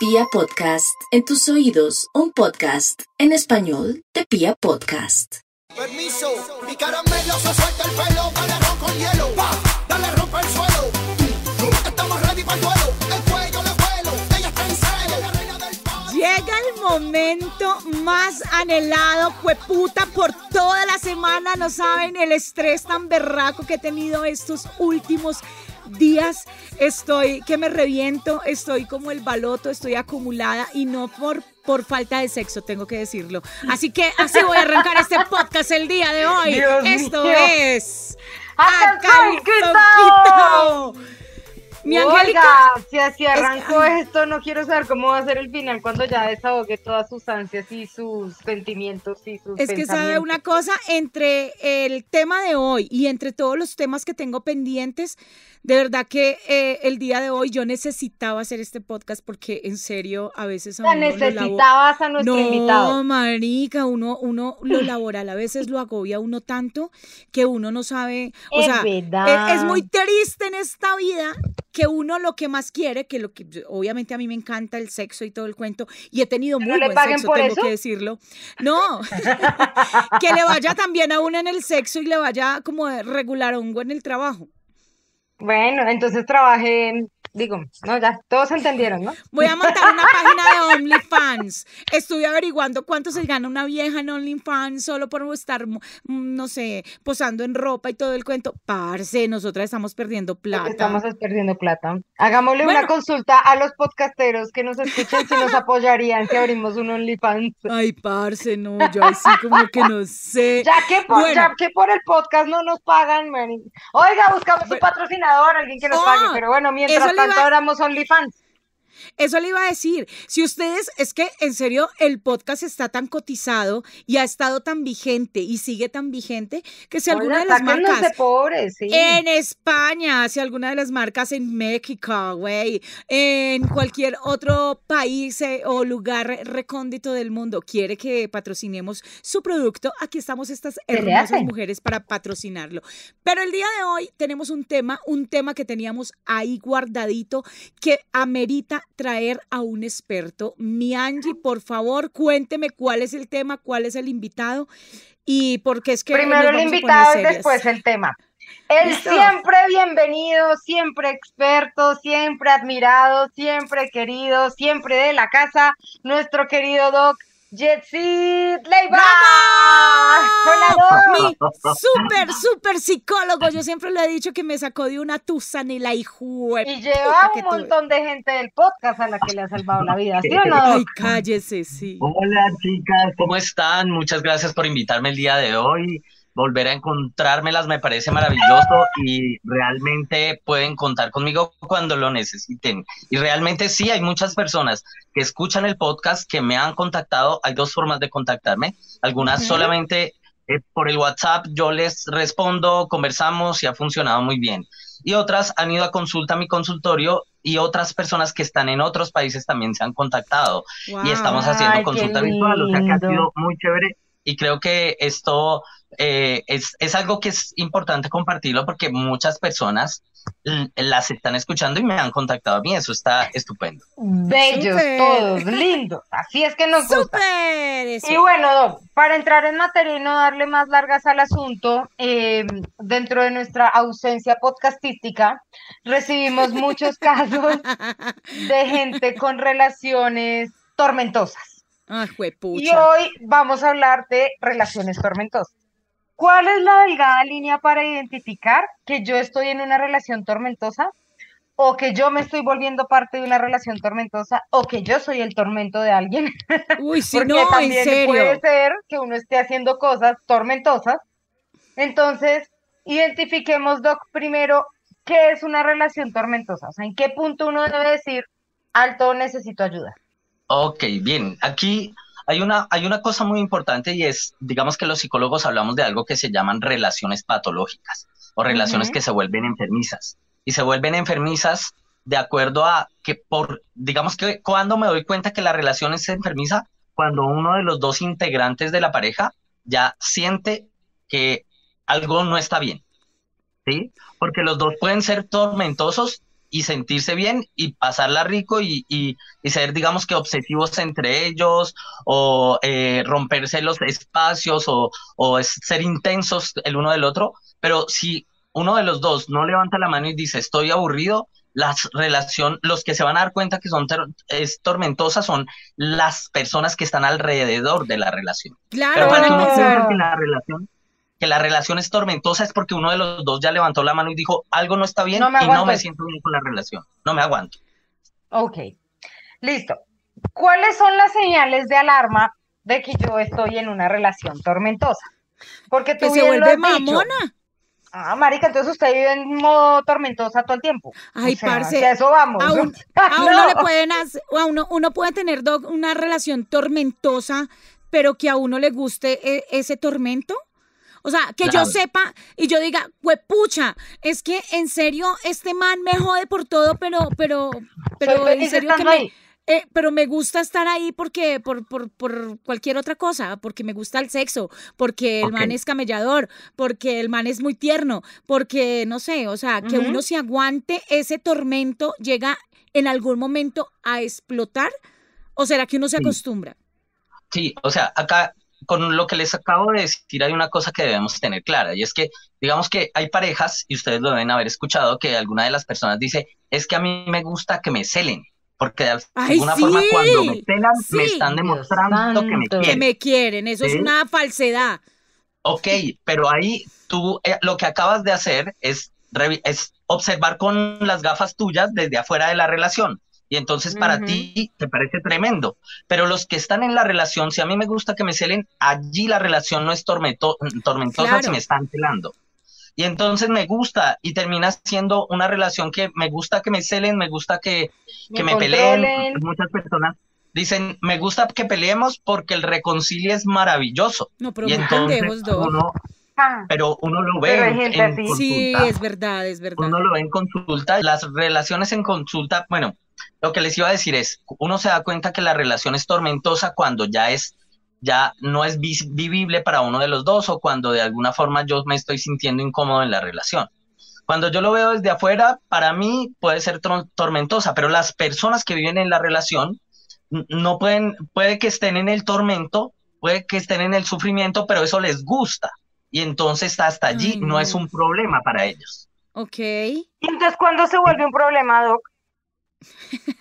Pia Podcast, en tus oídos, un podcast en español de Pia Podcast. Permiso, mi caramelo se suelta el pelo, dale ron con hielo, pa, dale rompe el suelo. Estamos ready para el duelo, el cuello le vuelo, ella está en celo, la reina del pop. Llega el momento más anhelado, puta por toda la semana. No saben el estrés tan berraco que he tenido estos últimos días. Estoy que me reviento, estoy como el baloto, estoy acumulada y no por por falta de sexo, tengo que decirlo. Así que así voy a arrancar este podcast el día de hoy. Dios Esto mío. es ¡Acalquito! Mi Oiga, Angélica, si así arrancó esto, no quiero saber cómo va a ser el final cuando ya desahogue todas sus ansias y sus sentimientos y sus Es que sabe una cosa, entre el tema de hoy y entre todos los temas que tengo pendientes, de verdad que eh, el día de hoy yo necesitaba hacer este podcast porque en serio a veces a La uno lo labo- necesitabas a nuestro no, invitado. marica, uno, uno lo laboral a veces lo agobia uno tanto que uno no sabe, o Es sea, verdad. es, es muy triste en esta vida que uno lo que más quiere, que lo que obviamente a mí me encanta el sexo y todo el cuento, y he tenido ¿Que muy buen sexo, tengo eso? que decirlo. No, que le vaya también a uno en el sexo y le vaya como regular hongo en el trabajo. Bueno, entonces trabajé en... Digo, no, ya, todos entendieron, ¿no? Voy a montar una página de OnlyFans. Estuve averiguando cuánto se gana una vieja en OnlyFans solo por estar, mm, no sé, posando en ropa y todo el cuento. Parce, nosotras estamos perdiendo plata. estamos es perdiendo plata. Hagámosle Bueno. una consulta a los podcasteros que nos escuchan si nos apoyarían si abrimos un OnlyFans. Ay, parce, no, yo así como que no sé. Ya que por, Bueno. ya que por el podcast no nos pagan, man. Oiga, buscamos un patrocinador, alguien que nos Oh, pague. Pero bueno, mientras tanto abramos OnlyFans. Eso le iba a decir. Si ustedes, es que en serio el podcast está tan cotizado y ha estado tan vigente y sigue tan vigente que si alguna de las marcas de pobres, sí. En España, si alguna de las marcas en México, güey, en cualquier otro país eh, o lugar recóndito del mundo quiere que patrocinemos su producto, aquí estamos estas hermosas mujeres para patrocinarlo. Pero el día de hoy tenemos un tema, un tema que teníamos ahí guardadito que amerita traer a un experto. Mi Angie, por favor, cuénteme cuál es el tema, cuál es el invitado y por qué es que Primero el invitado y después el tema. El Listo. siempre bienvenido, siempre experto, siempre admirado, siempre querido, siempre de la casa, nuestro querido Doc Jetsit Leiva. Mi súper, súper psicólogo. Yo siempre le he dicho que me sacó de una tusa ni la hijo. Y lleva un tuve. montón de gente del podcast a la que le ha salvado la vida, ¿sí o no, Ay, cállese, sí. Hola chicas, ¿cómo están? Muchas gracias por invitarme el día de hoy. Volver a encontrármelas me parece maravilloso y realmente pueden contar conmigo cuando lo necesiten. Y realmente sí, hay muchas personas que escuchan el podcast que me han contactado. Hay dos formas de contactarme. Algunas solamente eh, por el WhatsApp, yo les respondo, conversamos y ha funcionado muy bien. Y otras han ido a consulta a mi consultorio y otras personas que están en otros países también se han contactado y estamos haciendo Ay, consulta virtual, o sea que ha sido muy chévere y creo que esto eh, es, es algo que es importante compartirlo porque muchas personas las están escuchando y me han contactado a mí, eso está estupendo. Bellos todos, lindos. Así es que nos gusta. Y bueno, para entrar en materia y no darle más largas al asunto, eh, dentro de nuestra ausencia podcastística, recibimos muchos casos de gente con relaciones tormentosas. Ay, Y hoy vamos a hablar de relaciones tormentosas. ¿Cuál es la delgada línea para identificar que yo estoy en una relación tormentosa? O que yo me estoy volviendo parte de una relación tormentosa, o que yo soy el tormento de alguien. Uy, sí, Porque no, en también puede serio. ser que uno esté haciendo cosas tormentosas. Entonces, identifiquemos, Doc, primero, ¿qué es una relación tormentosa? O sea, ¿en qué punto uno debe decir, alto, necesito ayuda? Ok, bien, aquí hay una, hay una cosa muy importante y es, digamos que los psicólogos hablamos de algo que se llaman relaciones patológicas o relaciones que se vuelven enfermizas. Y se vuelven enfermizas de acuerdo a que por, digamos que cuando me doy cuenta que la relación es enfermiza, cuando uno de los dos integrantes de la pareja ya siente que algo no está bien. ¿Sí? Porque los dos pueden ser tormentosos y sentirse bien y pasarla rico y, y, y ser, digamos que, obsesivos entre ellos o eh, romperse los espacios o, o ser intensos el uno del otro. Pero si uno de los dos no levanta la mano y dice estoy aburrido, la relación, los que se van a dar cuenta que son es tormentosa son las personas que están alrededor de la relación. Claro, Pero para uno que la relación, que la relación es tormentosa es porque uno de los dos ya levantó la mano y dijo algo no está bien No y no me esto". siento bien con la relación, no me aguanto. Ok, listo. ¿Cuáles son las señales de alarma de que yo estoy en una relación tormentosa? Porque tú Que se lo vuelve dicho. mamona. Ah, marica, entonces usted vive en modo tormentosa todo el tiempo. Ay, O sea, parce, que a eso vamos. A, un- a uno no. le pueden hacer, a uno, uno puede tener do- una relación tormentosa, pero que a uno le guste e- ese tormento. O sea, que yo sepa y yo diga, pucha, es que en serio este man me jode por todo, pero, pero, pero Soy en serio que me, ahí. eh, pero me gusta estar ahí porque, por, por, por cualquier otra cosa, porque me gusta el sexo, porque el man es camellador, porque el man es muy tierno, porque no sé, o sea, que uno se aguante ese tormento llega en algún momento a explotar, o será que uno se Sí. acostumbra. Sí, o sea, acá con lo que les acabo de decir hay una cosa que debemos tener clara y es que digamos que hay parejas y ustedes lo deben haber escuchado que alguna de las personas dice, es que a mí me gusta que me celen, porque de Ay, alguna forma cuando me sí, celan me están demostrando que me. Que quieren. me quieren, eso es una falsedad. Ok, pero ahí tú eh, lo que acabas de hacer es, revi- es observar con las gafas tuyas desde afuera de la relación. Y entonces para Ujú. ti te parece tremendo. Pero los que están en la relación, si a mí me gusta que me celen, allí la relación no es tormento- tormentosa Claro. si me están celando. Y entonces me gusta y termina siendo una relación que me gusta que me celen, me gusta que, que me peleen. Muchas personas dicen, me gusta que peleemos porque el reconcilie es maravilloso. No, pero Y entonces uno, Ah, pero uno lo ve en, en así. Sí, consulta. es verdad, es verdad. Uno lo ve en consulta. Las relaciones en consulta, bueno, lo que les iba a decir es, uno se da cuenta que la relación es tormentosa cuando ya es, ya no es vivible para uno de los dos o cuando de alguna forma yo me estoy sintiendo incómodo en la relación. Cuando yo lo veo desde afuera, para mí puede ser tormentosa, pero las personas que viven en la relación no pueden, puede que estén en el tormento, puede que estén en el sufrimiento, pero eso les gusta. Y entonces hasta allí Ay, no es un problema para ellos. Ok. ¿Y entonces cuándo se vuelve un problema, Doc?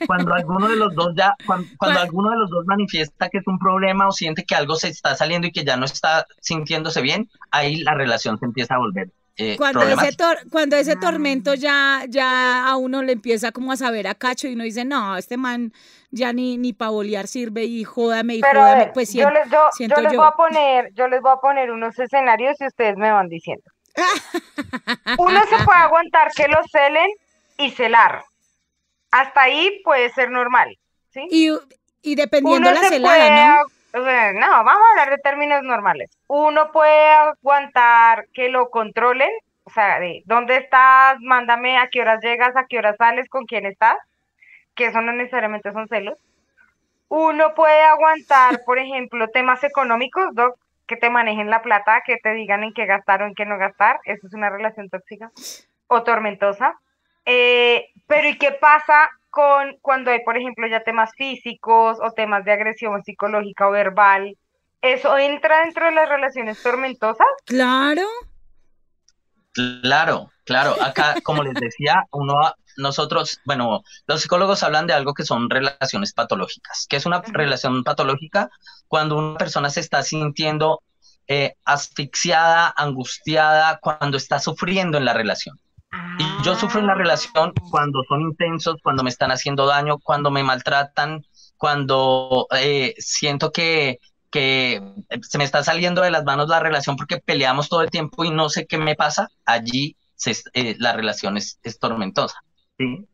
Cuando alguno de los dos ya, cuan- cuando, Cua- alguno de los dos manifiesta que es un problema o siente que algo se está saliendo y que ya no está sintiéndose bien, ahí la relación se empieza a volver eh, Cuando ese, cuando ese tormento ya, ya a uno le empieza como a saber a cacho y uno dice, no, este man ya ni, ni para bolear sirve y jódame y Pero a jódame. ver, Pues yo les, yo, siento yo les yo. voy a poner, yo les voy a poner unos escenarios y ustedes me van diciendo. Uno se puede aguantar que lo celen y celar. Hasta ahí puede ser normal, ¿sí? y, y dependiendo Uno la celada, puede, ¿no? ag- o sea, no, vamos a hablar de términos normales. Uno puede aguantar que lo controlen, o sea, de dónde estás, mándame a qué horas llegas, a qué horas sales, con quién estás, que eso no necesariamente son celos. Uno puede aguantar, por ejemplo, temas económicos, Doc, que te manejen la plata, que te digan en qué gastar o en qué no gastar. Eso es una relación tóxica o tormentosa. Eh, pero ¿y qué pasa con cuando hay, por ejemplo, ya temas físicos o temas de agresión psicológica o verbal? ¿Eso entra dentro de las relaciones tormentosas? Claro. Claro, claro. Acá, como les decía, uno, nosotros, bueno, los psicólogos hablan de algo que son relaciones patológicas. ¿Qué es una relación patológica? Cuando una persona se está sintiendo eh, asfixiada, angustiada, cuando está sufriendo en la relación. Y yo sufro en la relación cuando son intensos, cuando me están haciendo daño, cuando me maltratan, cuando eh, siento que, que se me está saliendo de las manos la relación porque peleamos todo el tiempo y no sé qué me pasa, allí se, eh, la relación es, es tormentosa. ¿sí?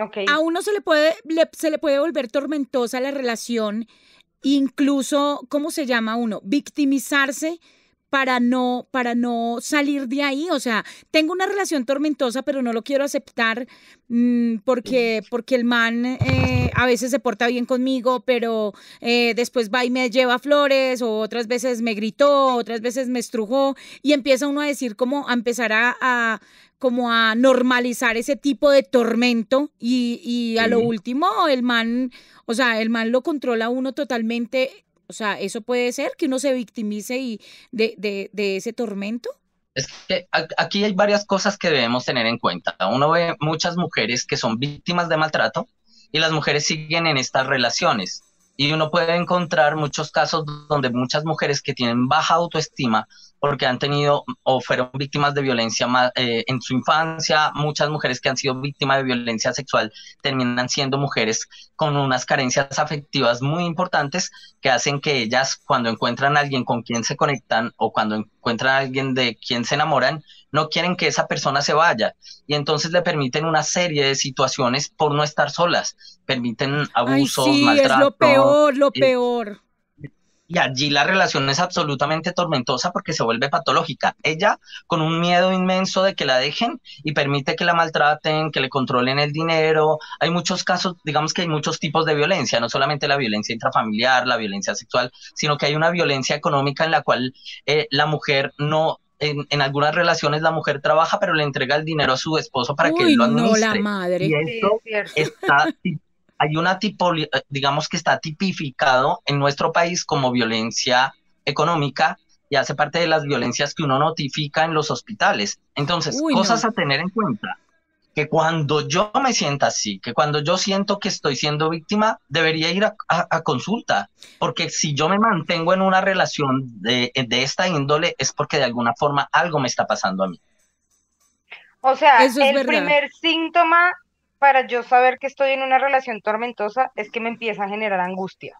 Ok. A uno se le puede, le- se le puede volver tormentosa la relación, incluso, ¿cómo se llama uno? Victimizarse para no, para no salir de ahí. O sea, tengo una relación tormentosa, pero no lo quiero aceptar mm, porque, porque el man eh, a veces se porta bien conmigo, pero eh, después va y me lleva flores, o otras veces me gritó, otras veces me estrujó, y empieza uno a decir como, a empezar a, a como a normalizar ese tipo de tormento y, y a lo último el man, o sea, el man lo controla uno totalmente. O sea, eso puede ser que uno se victimice y de, de, de ese tormento. Es que aquí hay varias cosas que debemos tener en cuenta. Uno ve muchas mujeres que son víctimas de maltrato y las mujeres siguen en estas relaciones. Y uno puede encontrar muchos casos donde muchas mujeres que tienen baja autoestima porque han tenido o fueron víctimas de violencia eh, en su infancia, muchas mujeres que han sido víctimas de violencia sexual terminan siendo mujeres con unas carencias afectivas muy importantes que hacen que ellas cuando encuentran a alguien con quien se conectan o cuando encuentran a alguien de quien se enamoran, no quieren que esa persona se vaya. Y entonces le permiten una serie de situaciones por no estar solas, permiten Ay, abusos, sí, es lo peor, lo eh, peor. Y allí la relación es absolutamente tormentosa porque se vuelve patológica. Ella con un miedo inmenso de que la dejen y permite que la maltraten, que le controlen el dinero. Hay muchos casos, digamos que hay muchos tipos de violencia, no solamente la violencia intrafamiliar, la violencia sexual, sino que hay una violencia económica en la cual eh, la mujer no, en, en algunas relaciones la mujer trabaja, pero le entrega el dinero a su esposo para que él lo no, la administre. madre. Y Sí, esto es está, hay una tipo, digamos que está tipificado en nuestro país como violencia económica y hace parte de las violencias que uno notifica en los hospitales. Entonces, Uy, cosas no. a tener en cuenta. Que cuando yo me sienta así, que cuando yo siento que estoy siendo víctima, debería ir a, a- a consulta. Porque si yo me mantengo en una relación de, de esta índole, es porque de alguna forma algo me está pasando a mí. O sea, Eso el verdad. primer síntoma para yo saber que estoy en una relación tormentosa es que me empieza a generar angustia.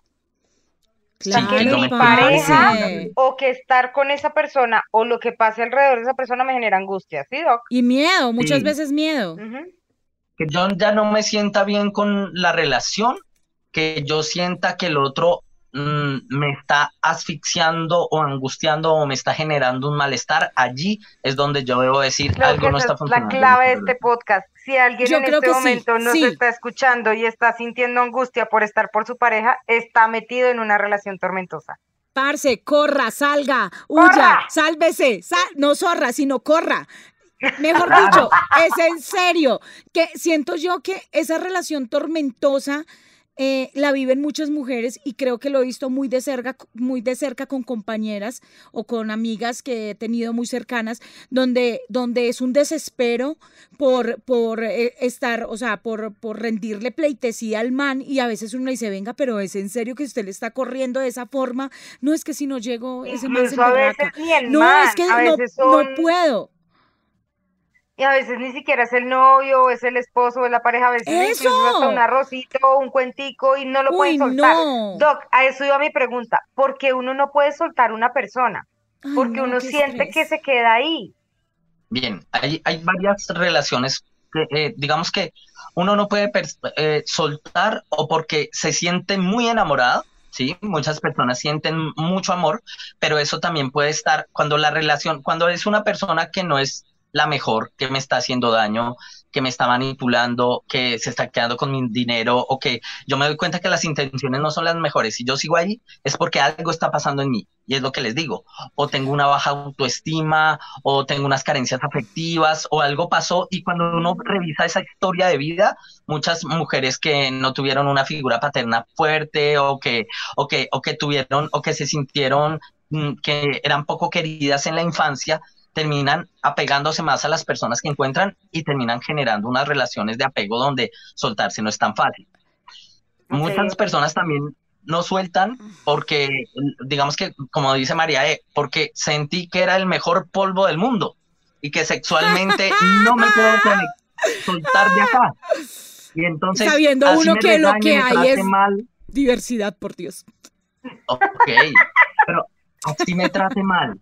Claro, que yo me pareja o que estar con esa persona o lo que pase alrededor de esa persona me genera angustia, ¿sí, Doc? Y miedo, muchas Sí. veces miedo. Que yo ya no me sienta bien con la relación, que yo sienta que el otro mm, me está asfixiando o angustiando o me está generando un malestar, allí es donde yo debo decir Creo algo no está es la funcionando. en clave de este podcast. Si alguien Yo en este que sí, momento nos sí. está escuchando y está sintiendo angustia por estar por su pareja, está metido en una relación tormentosa. Parce, corra, salga, huya, ¡Corra! sálvese, sal- no zorra, sino corra. Mejor dicho, es en serio, que siento yo que esa relación tormentosa eh, la viven muchas mujeres y creo que lo he visto muy de cerca, muy de cerca con compañeras o con amigas que he tenido muy cercanas, donde, donde es un desespero por, por eh, estar, o sea, por, por rendirle pleitesía al man y a veces uno le dice, venga, pero es en serio que usted le está corriendo de esa forma. No es que si no llego, ese man se el No, es que no, no puedo. Y a veces ni siquiera es el novio, o es el esposo, o es la pareja, a veces es incluso ¡Eso! hasta un arrocito, o un cuentico, y no lo Uy, pueden soltar. no. Doc, a eso iba mi pregunta, ¿por qué uno no puede soltar una persona? Ay, Porque no, uno siente que se queda ahí. Bien, hay, hay varias relaciones que, eh, digamos que uno no puede eh, soltar o porque se siente muy enamorado, ¿sí? Muchas personas sienten mucho amor, pero eso también puede estar cuando la relación, cuando es una persona que no es la mejor, que me está haciendo daño, que me está manipulando, que se está quedando con mi dinero o que yo me doy cuenta que las intenciones no son las mejores. Si yo sigo ahí es porque algo está pasando en mí y es lo que les digo. O tengo una baja autoestima o tengo unas carencias afectivas o algo pasó y cuando uno revisa esa historia de vida, muchas mujeres que no tuvieron una figura paterna fuerte o que o que o que tuvieron o que se sintieron mm, que eran poco queridas en la infancia terminan apegándose más a las personas que encuentran y terminan generando unas relaciones de apego donde soltarse no es tan fácil. Ok, Muchas personas también no sueltan porque, digamos que, como dice María, E, porque sentí que era el mejor polvo del mundo y que sexualmente no me puedo soltar de acá. Y entonces, Sabiendo así uno me que lo que hay es- mal, Diversidad, por Dios. Ok, pero así me trate mal.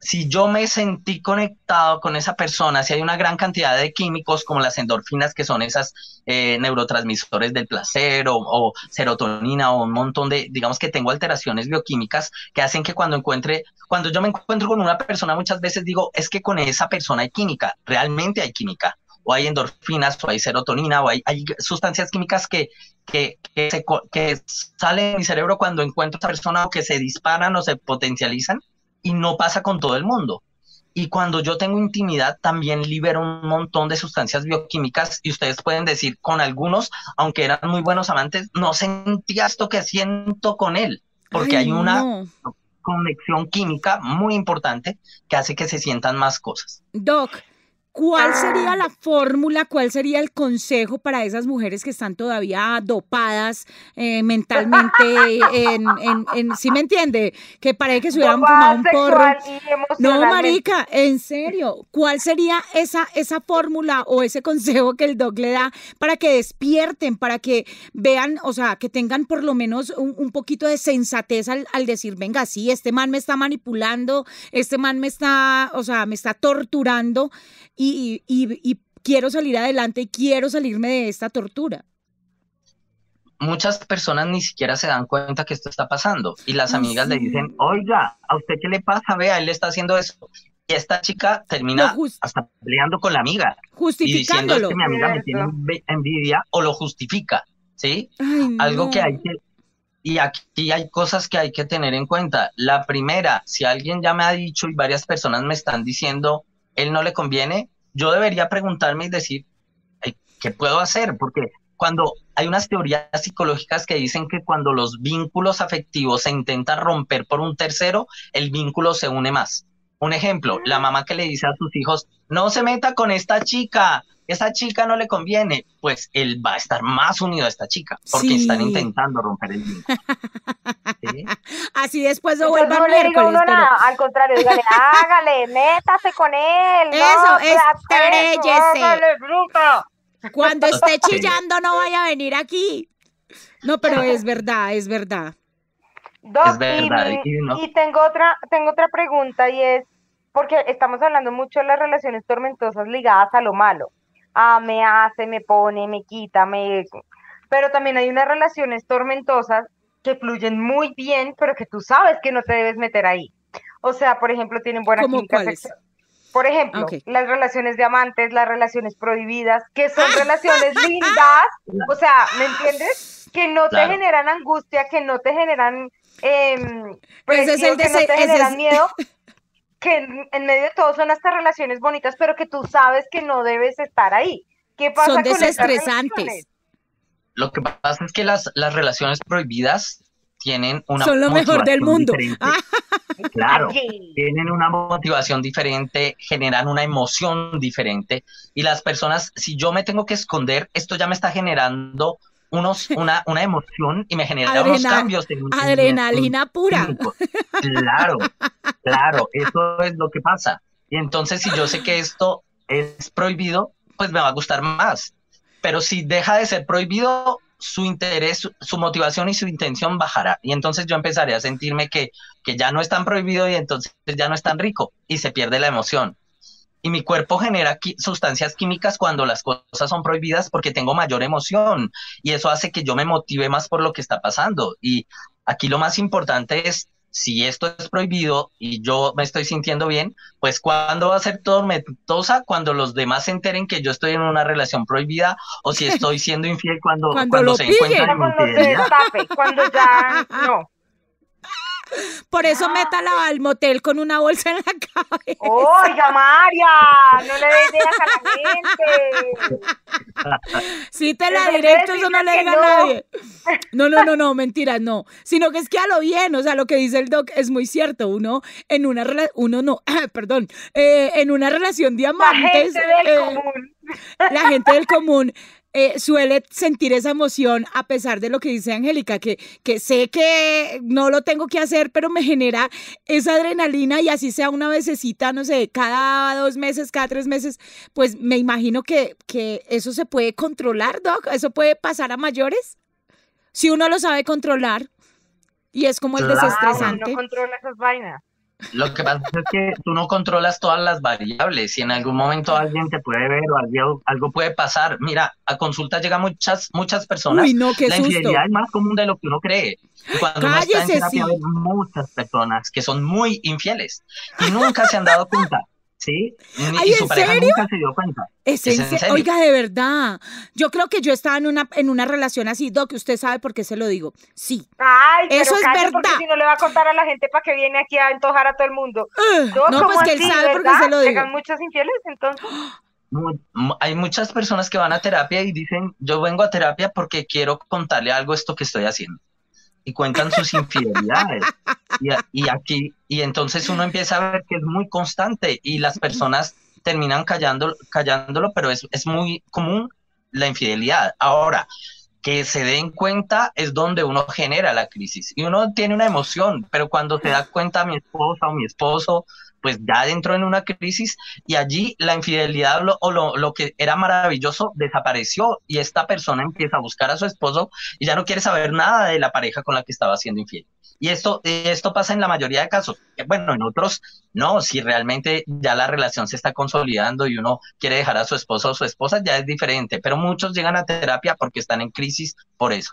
Si yo me sentí conectado con esa persona, si hay una gran cantidad de químicos como las endorfinas, que son esas eh, neurotransmisores del placer, o, serotonina, o un montón de, digamos que tengo alteraciones bioquímicas que hacen que cuando encuentre, cuando yo me encuentro con una persona, muchas veces digo, es que con esa persona hay química, realmente hay química, o hay endorfinas, o hay serotonina, o hay, sustancias químicas que, que, que, que salen de mi cerebro cuando encuentro a esa persona o que se disparan o se potencializan y no pasa con todo el mundo. Y cuando yo tengo intimidad, también libero un montón de sustancias bioquímicas y ustedes pueden decir, con algunos, aunque eran muy buenos amantes, no sentía esto que siento con él, porque Ay, hay una no. conexión química muy importante que hace que se sientan más cosas. Doc, ¿cuál sería la fórmula, cuál sería el consejo para esas mujeres que están todavía dopadas eh, mentalmente? En, en, en- ¿Sí me entiende? Que parece que se hubieran fumado un porro. No, marica, en serio, ¿cuál sería esa, esa fórmula o ese consejo que el doc le da para que despierten, para que vean, o sea, que tengan por lo menos un, un poquito de sensatez al, al decir, venga, sí, este man me está manipulando, este man me está, o sea, me está torturando y, y- y- y quiero salir adelante y quiero salirme de esta tortura? Muchas personas ni siquiera se dan cuenta que esto está pasando y las Ay, amigas le dicen, oiga, ¿a usted qué le pasa? Vea, él está haciendo eso. Y esta chica termina hasta peleando con la amiga y diciendo es Justificándolo. que mi amiga me tiene envi- envidia o lo justifica, ¿sí? Ay, Algo que hay que... Y aquí hay cosas que hay que tener en cuenta. La primera, si alguien ya me ha dicho y varias personas me están diciendo, él no le conviene, yo debería preguntarme y decir, "Ay, ¿qué puedo hacer? Porque cuando hay unas teorías psicológicas que dicen que cuando los vínculos afectivos se intentan romper por un tercero, el vínculo se une más. Un ejemplo, la mamá que le dice a sus hijos, no se meta con esta chica, esa chica no le conviene, pues él va a estar más unido a esta chica, porque Sí. están intentando romper el vínculo. ¿Sí? Así después lo vuelvan no le miércoles, uno pero... nada, al contrario, dígale, hágale, métase con él. Eso, no, bruta. Cuando esté chillando no vaya a venir aquí. No, pero es verdad, es verdad. Doc, Es verdad, y, y no- y tengo otra, tengo otra pregunta y es, porque estamos hablando mucho de las relaciones tormentosas ligadas a lo malo. Ah, me hace, me pone, me quita, me... Pero también hay unas relaciones tormentosas que fluyen muy bien, pero que tú sabes que no te debes meter ahí. O sea, por ejemplo, tienen buena ¿Cómo química sexual. Por ejemplo, las relaciones de amantes, las relaciones prohibidas, que son relaciones lindas, o sea, ¿me entiendes? Que no te generan angustia, que no te generan ese es el presión, que no te ese generan es- miedo, que en, en medio de todo son estas relaciones bonitas, pero que tú sabes que no debes estar ahí. ¿Qué pasa Son con estas desestresantes. Lo que pasa es que las, las relaciones prohibidas tienen una Son lo mejor del mundo. Ah. Claro, tienen una motivación diferente, generan una emoción diferente y las personas, si yo me tengo que esconder, esto ya me está generando unos, una, una emoción y me genera unos cambios. en- en- Adrenalina en- pura. químicos. Claro, claro, eso es lo que pasa. Y entonces si yo sé que esto es prohibido, pues me va a gustar más. Pero si deja de ser prohibido, su interés, su, su motivación y su intención bajará. Y entonces yo empezaré a sentirme que, que ya no es tan prohibido y entonces ya no es tan rico y se pierde la emoción. Y mi cuerpo genera qui- sustancias químicas cuando las cosas son prohibidas porque tengo mayor emoción y eso hace que yo me motive más por lo que está pasando. Y aquí lo más importante es, si esto es prohibido y yo me estoy sintiendo bien, pues ¿cuándo va a ser tormentosa? Cuando los demás se enteren que yo estoy en una relación prohibida o si estoy siendo infiel cuando, Cuando cuando lo se pillen. encuentran en Cuando se destape, cuando ya no. Por eso métala al motel con una bolsa en la cabeza. Oiga, María, no le des ideas a la gente. Sí te la directo, eso no le diga a nadie. No, no, no, no, mentira, no. Sino que es que a lo bien, o sea, lo que dice el doc es muy cierto. Uno en una relación, uno no, perdón, eh, en una relación de La amantes, gente del eh, común. la gente del común eh, suele sentir esa emoción a pesar de lo que dice Angélica, que, que sé que no lo tengo que hacer, pero me genera esa adrenalina y así sea una vecesita, no sé, cada dos meses, cada tres meses, pues me imagino que, que eso se puede controlar, Doc, eso puede pasar a mayores, si uno lo sabe controlar. Y es como el Claro. Ah, desestresante. no controla esas vainas. Lo que pasa es que tú no controlas todas las variables. Si en algún momento alguien te puede ver o algo, algo puede pasar. Mira, a consulta llegan muchas, muchas personas. Uy, no, qué la susto. infidelidad es más común de lo que uno cree. Y cuando uno está en Cállese, terapia, sí. hay muchas personas que son muy infieles y nunca se han dado cuenta. Sí, y, Ay, y su ¿en pareja serio? nunca se dio cuenta. Es Es en en se- serio. Oiga, de verdad. Yo creo que yo estaba en una, en una relación así, Doc, usted sabe por qué se lo digo. Sí. Ay, pero Eso es calle, porque verdad. si no le va a contar a la gente para que viene aquí a antojar a todo el mundo. Ugh, no, ¿cómo pues que él sabe por qué verdad? se lo digo. ¿Llegan muchos infieles entonces? Hay muchas personas que van a terapia y dicen, yo vengo a terapia porque quiero contarle algo esto que estoy haciendo. Y cuentan sus infidelidades. Y, aquí, y entonces uno empieza a ver que es muy constante y las personas terminan callando, callándolo, pero es, es muy común la infidelidad. Ahora, que se den cuenta es donde uno genera la crisis. Y uno tiene una emoción, pero cuando se da cuenta mi esposa o mi esposo, pues ya entró en una crisis y allí la infidelidad lo- o lo, lo que era maravilloso desapareció y esta persona empieza a buscar a su esposo y ya no quiere saber nada de la pareja con la que estaba siendo infiel. Y esto, esto pasa en la mayoría de casos. Bueno, en otros no, si realmente ya la relación se está consolidando y uno quiere dejar a su esposo o su esposa, ya es diferente, pero muchos llegan a terapia porque están en crisis por eso.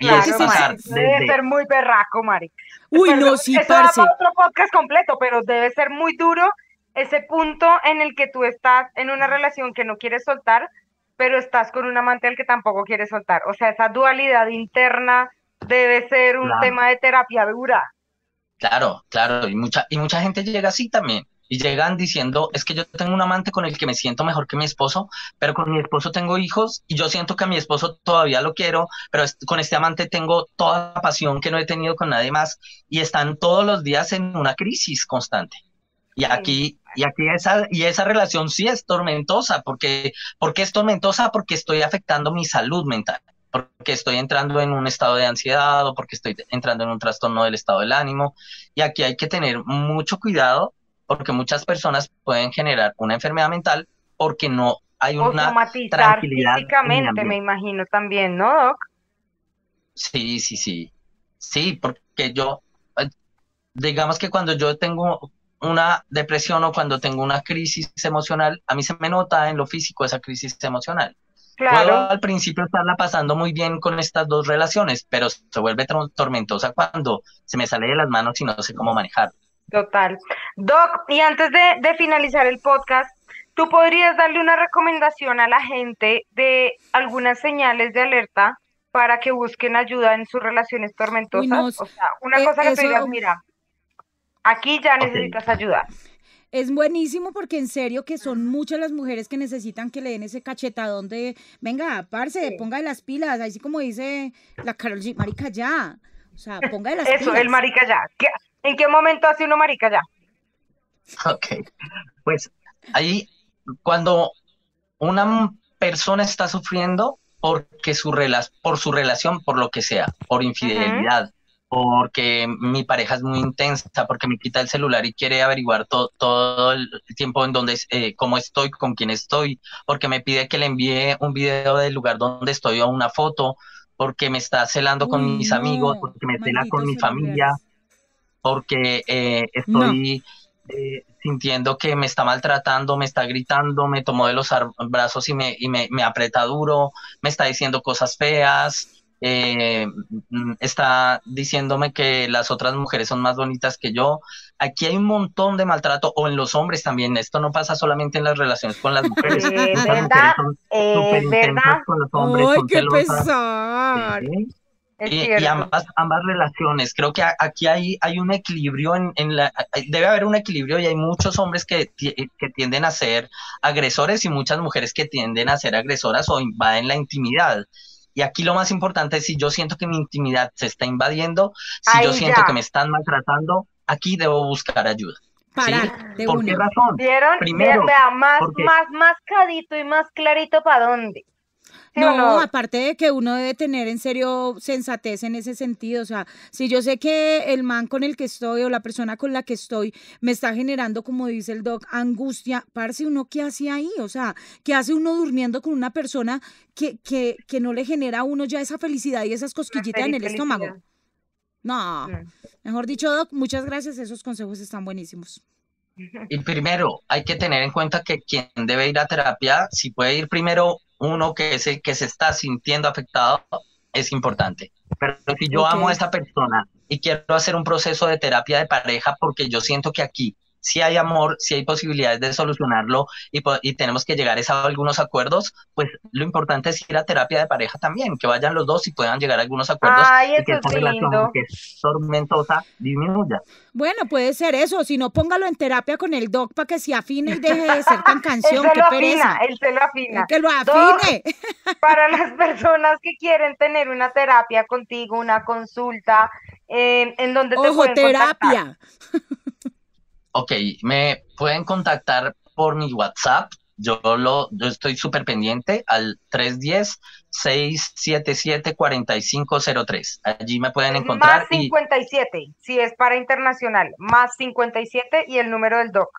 Y Claro, pasar. Debe ser muy berraco, Mari. Uy, Perdón, no, sí, eso da parce. para otro podcast completo, pero debe ser muy duro ese punto en el que tú estás en una relación que no quieres soltar, pero estás con un amante al que tampoco quieres soltar. O sea, esa dualidad interna debe ser un Claro. tema de terapia dura. Claro, claro, y mucha, y mucha gente llega así también. Y llegan diciendo, es que yo tengo un amante con el que me siento mejor que mi esposo, pero con mi esposo tengo hijos y yo siento que a mi esposo todavía lo quiero, pero con este amante tengo toda la pasión que no he tenido con nadie más y están todos los días en una crisis constante. Y aquí, y aquí esa, y esa relación sí es tormentosa, porque, ¿por qué es tormentosa? Porque estoy afectando mi salud mental, porque estoy entrando en un estado de ansiedad o porque estoy entrando en un trastorno del estado del ánimo. Y aquí hay que tener mucho cuidado porque muchas personas pueden generar una enfermedad mental porque no hay O una somatizar tranquilidad físicamente, me imagino también, ¿no, Doc? Sí, sí, sí. Sí, porque yo, eh, digamos que cuando yo tengo una depresión o cuando tengo una crisis emocional, a mí se me nota en lo físico esa crisis emocional. Puedo Claro. al principio estarla pasando muy bien con estas dos relaciones, pero se vuelve tor- tormentosa cuando se me sale de las manos y no sé cómo manejar. Total. Doc, y antes de, de finalizar el podcast, ¿tú podrías darle una recomendación a la gente de algunas señales de alerta para que busquen ayuda en sus relaciones tormentosas? no, o sea, una eh, cosa que eso- digas, mira, aquí ya necesitas ayuda. Es buenísimo porque en serio que son muchas las mujeres que necesitan que le den ese cachetadón de, venga, parce, Sí. ponga de las pilas, así como dice la Carol G, marica, ya. O sea, ponga de las Eso, pilas. el marica ya. ¿Qué- ¿En qué momento hace uno marica ya? Ok, pues ahí cuando una persona está sufriendo porque su rela- por su relación, por lo que sea, por infidelidad, porque mi pareja es muy intensa, porque me quita el celular y quiere averiguar to- todo el tiempo en donde, es- eh, cómo estoy, con quién estoy, porque me pide que le envíe un video del lugar donde estoy o una foto, porque me está celando con mis no, amigos, porque me cela con mi familia. Porque eh, estoy eh, sintiendo que me está maltratando, me está gritando, me tomó de los brazos y me, y me, me aprieta duro, me está diciendo cosas feas, eh, mm, está diciéndome que las otras mujeres son más bonitas que yo. Aquí hay un montón de maltrato, o en los hombres también. Esto no pasa solamente en las relaciones con las mujeres. Es Muchas verdad, mujeres son verdad. con los hombres, Ay, qué pesar. Sí. Y, ambas, ambas relaciones, creo que a- aquí hay, hay un equilibrio en, en la, debe haber un equilibrio y hay muchos hombres que, ti- que tienden a ser agresores y muchas mujeres que tienden a ser agresoras o invaden la intimidad. Y aquí lo más importante es si yo siento que mi intimidad se está invadiendo, si yo siento ya. que me están maltratando, aquí debo buscar ayuda. De ¿Por qué razón? ¿Vieron? Primero, Vea, más, porque- más mascadito y más clarito para dónde. ¿Sí o No, no? aparte de que uno debe tener en serio sensatez en ese sentido, o sea, si yo sé que el man con el que estoy o la persona con la que estoy me está generando, como dice el doc, angustia, parce, uno qué hace ahí, o sea, qué hace uno durmiendo con una persona que, que, que no le genera a uno ya esa felicidad y esas cosquillitas en el estómago. No, Mm. mejor dicho, doc, muchas gracias, esos consejos están buenísimos. Y primero, hay que tener en cuenta que quien debe ir a terapia, si puede ir primero uno que se, que se está sintiendo afectado, es importante. Pero si yo amo a esa persona y quiero hacer un proceso de terapia de pareja porque yo siento que aquí si hay amor, si hay posibilidades de solucionarlo y, tenemos que llegar a algunos acuerdos, pues lo importante es ir a terapia de pareja también, que vayan los dos y puedan llegar a algunos acuerdos Ay, y que eso esta es relación que es tormentosa disminuya. Bueno, puede ser eso. Si no, póngalo en terapia con el doc para que se afine y deje de ser tan Él canción. se Qué lo pereza. afina, él se lo afina. Que lo Doc, afine. Para las personas que quieren tener una terapia contigo, una consulta, eh, en donde te Ojo, pueden contactar. Ok, me pueden contactar por mi WhatsApp. Yo lo, yo estoy súper pendiente al 310-677-4503. Allí me pueden Más encontrar y 57, si es para internacional, más 57 y el número del doc.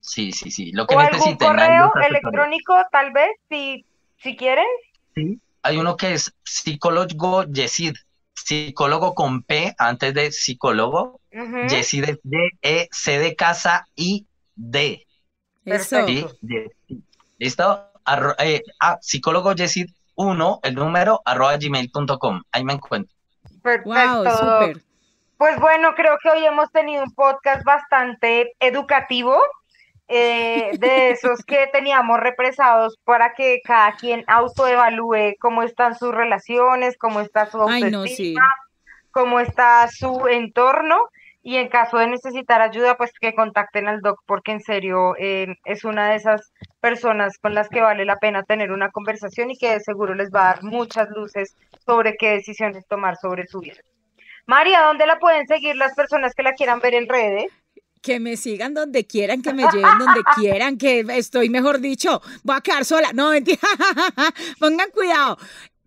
sí, sí, sí, lo que O algún necesiten. ahí correo electrónico, tal vez, si, si quieren. Sí, hay uno que es psicólogo Yesid, psicólogo con P antes de psicólogo. Ujú. Yesid es D-E-C de casa y D. Eso. ¿Listo? Arro- eh, ah, psicólogo Yesid 1, el número, arroba gmail.com. Ahí me encuentro. Perfecto. Wow. Pues bueno, creo que hoy hemos tenido un podcast bastante educativo, eh, de esos que teníamos represados para que cada quien autoevalúe cómo están sus relaciones, cómo está su Ay, autoestima, no, sí. cómo está su entorno y en caso de necesitar ayuda, pues que contacten al doc porque en serio eh, es una de esas personas con las que vale la pena tener una conversación y que de seguro les va a dar muchas luces sobre qué decisiones tomar sobre su vida. María, ¿dónde la pueden seguir las personas que la quieran ver en redes? Que me sigan donde quieran, que me lleven donde quieran, que estoy, mejor dicho, voy a quedar sola. No, mentira. Pongan cuidado.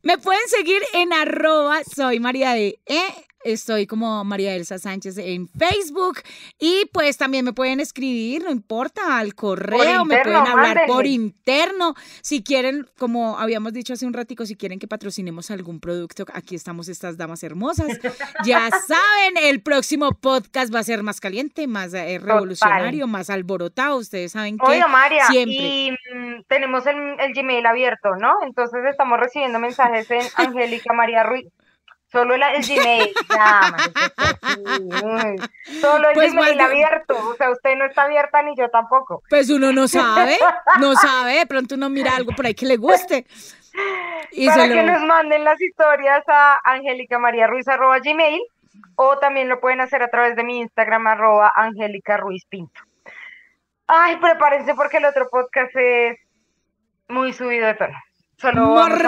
Me pueden seguir en arroba soy María de E. Estoy como María Elsa Sánchez en Facebook y pues también me pueden escribir, no importa, al correo, me pueden hablar por interno. Si quieren, como habíamos dicho hace un ratico, si quieren que patrocinemos algún producto, aquí estamos estas damas hermosas. Ya saben, el próximo podcast va a ser más caliente, más eh, revolucionario, más alborotado. Ustedes saben que Oiga, María, siempre. y mm, tenemos el, el Gmail abierto, ¿no? Entonces estamos recibiendo mensajes en Angélica María Ruiz. Solo el, el Gmail, sí, uy. Solo el Pues Gmail abierto, o sea, usted no está abierta ni yo tampoco. Pues uno no sabe, no sabe, de pronto uno mira algo por ahí que le guste. Y para se que nos manden las historias a Angélica María Ruiz arroba Gmail o también lo pueden hacer a través de mi Instagram arroba Angélica Ruiz Pinto. Ay, prepárense porque el otro podcast es muy subido de tono. Solo vamos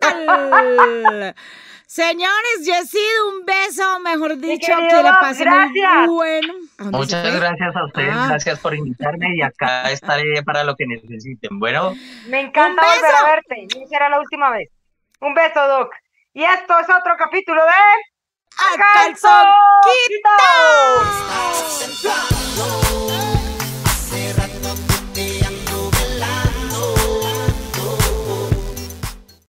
a. Señores, Yesid, un beso, mejor dicho, querido que le Doc, pase gracias. muy bueno. ¿A dónde se Muchas gracias a ustedes, Ah. gracias por invitarme y acá estaré para lo que necesiten. Bueno, Me encanta ¡Un volver a verte. Y será la última vez. Un beso, Doc. Y esto es otro capítulo de ¡A calzón quitado!